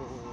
whoa.